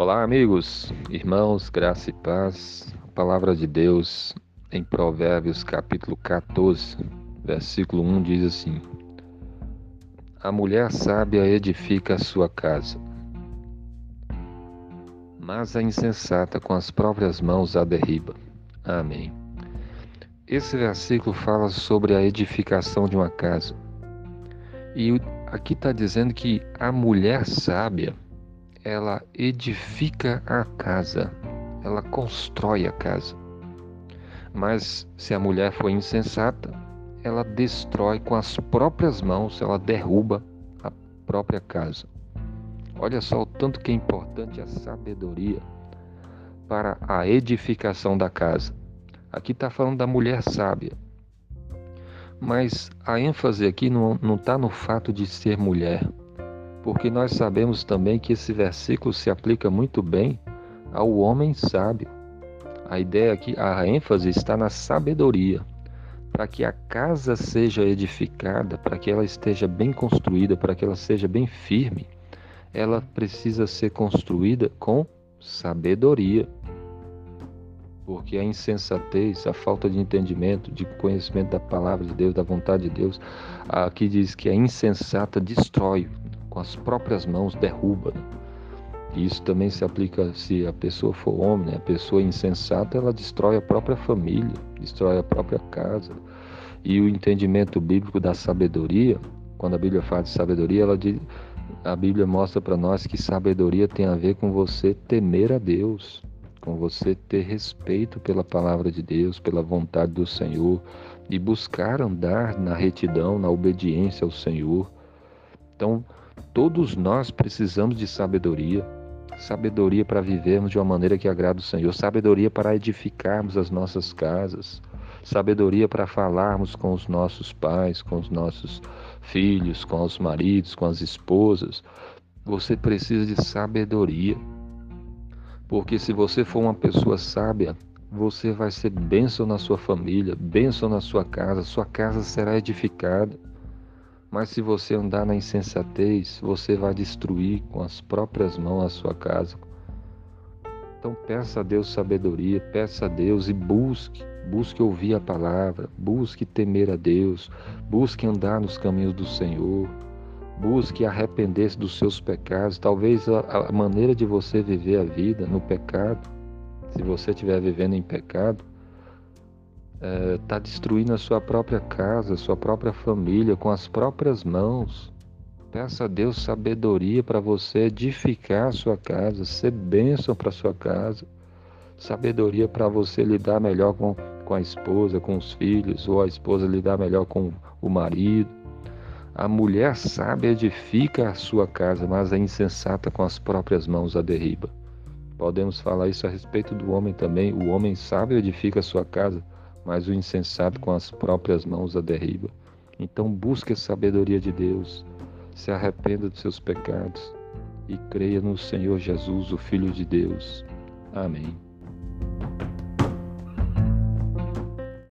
Olá, amigos, irmãos, graça e paz. A palavra de Deus em Provérbios, capítulo 14, versículo 1 diz assim: A mulher sábia edifica a sua casa, mas a insensata com as próprias mãos a derriba. Amém. Esse versículo fala sobre a edificação de uma casa. E aqui está dizendo que a mulher sábia ela edifica a casa, ela constrói a casa. Mas se a mulher for insensata, ela destrói com as próprias mãos, ela derruba a própria casa. Olha só o tanto que é importante a sabedoria para a edificação da casa. Aqui está falando da mulher sábia. Mas a ênfase aqui não está no fato de ser mulher, porque nós sabemos também que esse versículo se aplica muito bem ao homem sábio. A ideia aqui, a ênfase está na sabedoria. Para que a casa seja edificada, para que ela esteja bem construída, para que ela seja bem firme, ela precisa ser construída com sabedoria. Porque a insensatez, a falta de entendimento, de conhecimento da palavra de Deus, da vontade de Deus, aqui diz que a insensata destrói, com as próprias mãos derruba. Né? Isso também se aplica se a pessoa for homem, né? a pessoa insensata, ela destrói a própria família, destrói a própria casa. E o entendimento bíblico da sabedoria, quando a Bíblia fala de sabedoria, ela diz, a Bíblia mostra para nós que sabedoria tem a ver com você temer a Deus, com você ter respeito pela palavra de Deus, pela vontade do Senhor e buscar andar na retidão, na obediência ao Senhor. Então, Todos nós precisamos de sabedoria, sabedoria para vivermos de uma maneira que agrada o Senhor, sabedoria para edificarmos as nossas casas, sabedoria para falarmos com os nossos pais, com os nossos filhos, com os maridos, com as esposas. Você precisa de sabedoria. Porque se você for uma pessoa sábia, você vai ser bênção na sua família, bênção na sua casa, sua casa será edificada. Mas se você andar na insensatez, você vai destruir com as próprias mãos a sua casa. Então peça a Deus sabedoria, peça a Deus e busque, busque ouvir a palavra, busque temer a Deus, busque andar nos caminhos do Senhor, busque arrepender-se dos seus pecados. Talvez a, a maneira de você viver a vida no pecado, se você estiver vivendo em pecado, está é, destruindo a sua própria casa, a sua própria família com as próprias mãos. Peça a Deus sabedoria para você edificar a sua casa, ser bênção para sua casa. Sabedoria para você lidar melhor com, com a esposa, com os filhos, ou a esposa lidar melhor com o marido. A mulher sábia edifica a sua casa, mas a insensata com as próprias mãos a derriba. Podemos falar isso a respeito do homem também. O homem sábio edifica a sua casa, mas o insensato com as próprias mãos a derriba. Então busque a sabedoria de Deus, se arrependa dos seus pecados e creia no Senhor Jesus, o Filho de Deus. Amém.